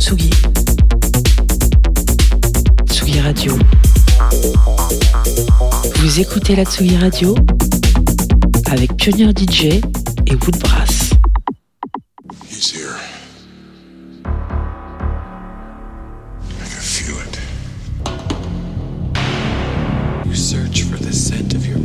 Tsugi. Tsugi Radio. Vous écoutez la Tsugi Radio avec Pionnier DJ et Woodbrass. He's here. I can feel it. You search for the scent of your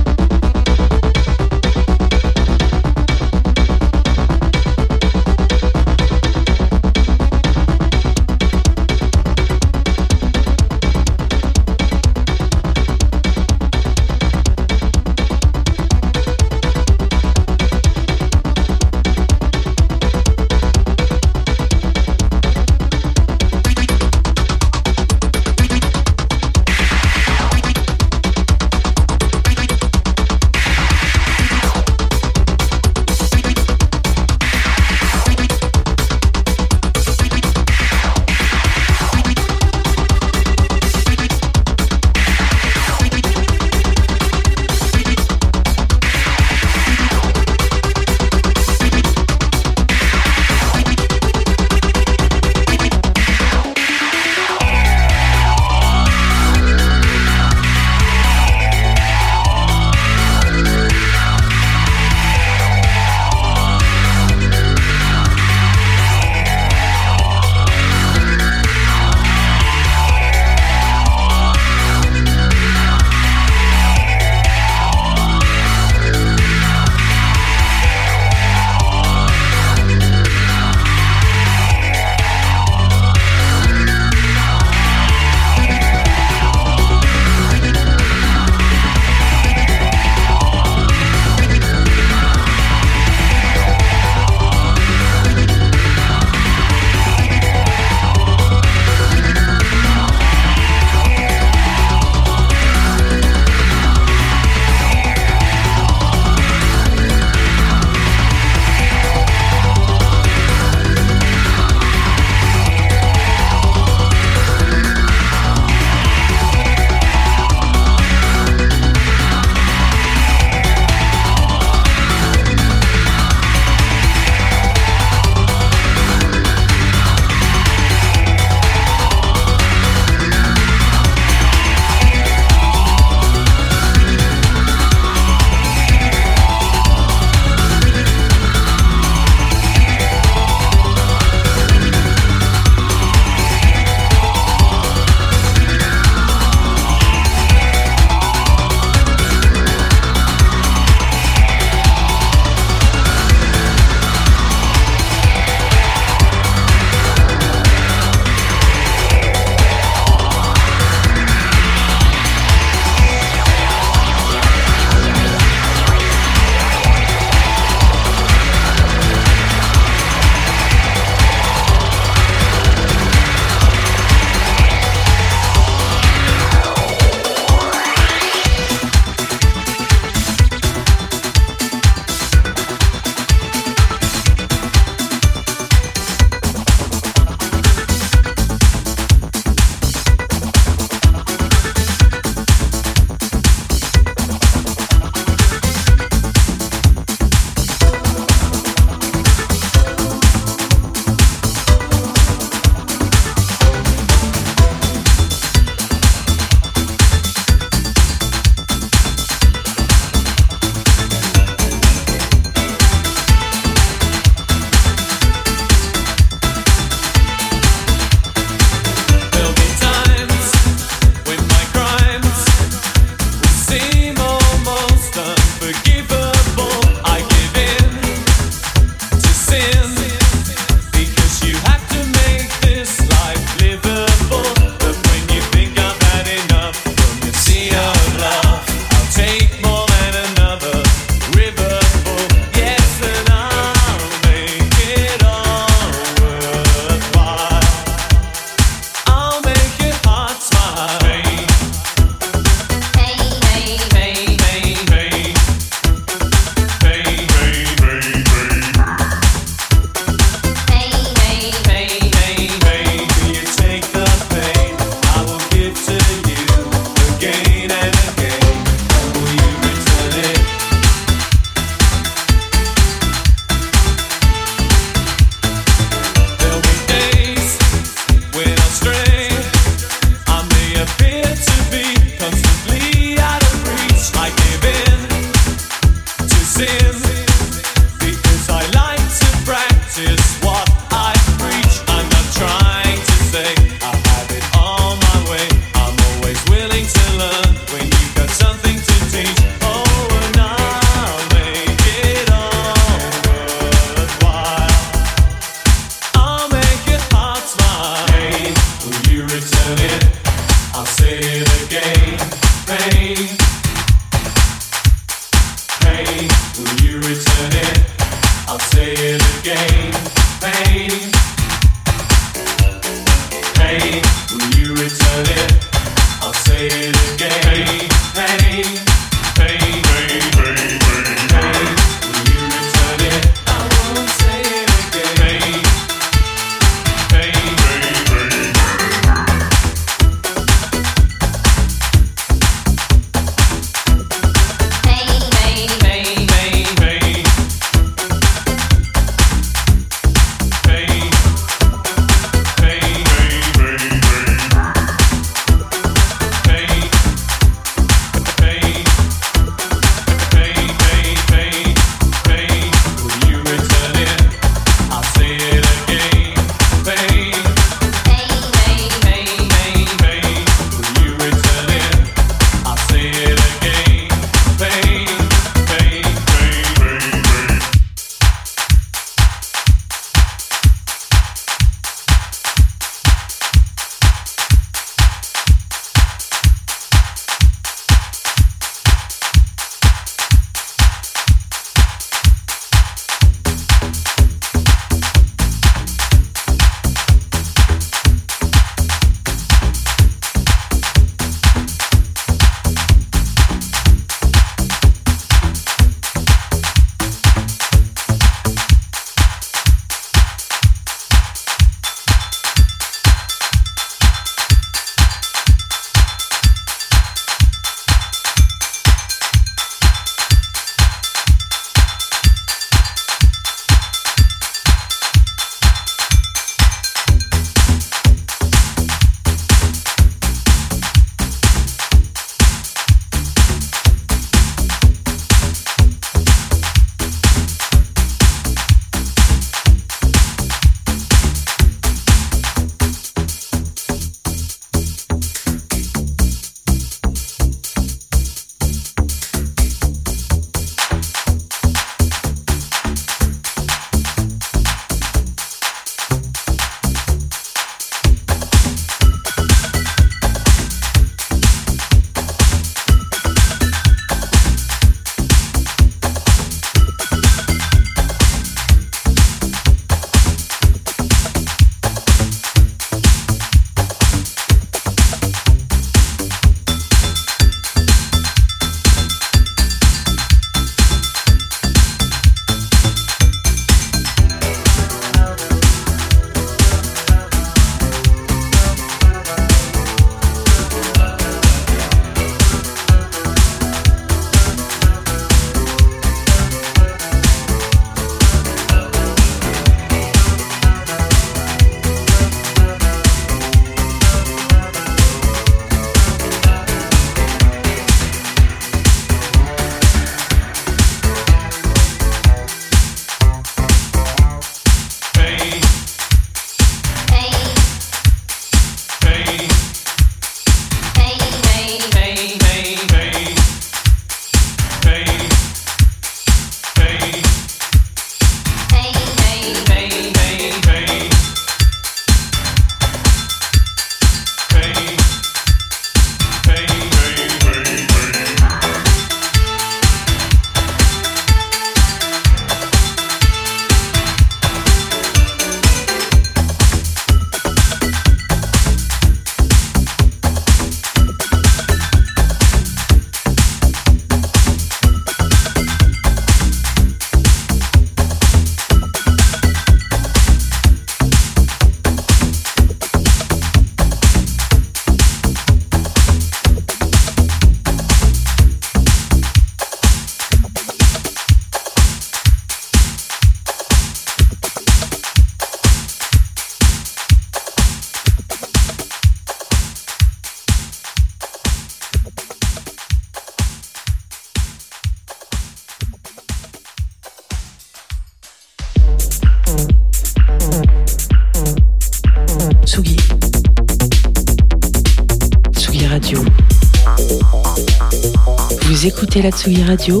écoutez la Tsugi Radio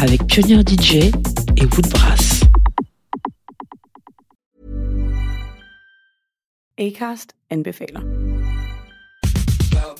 avec Pionnier DJ et Woodbrass. Acast anbefaler.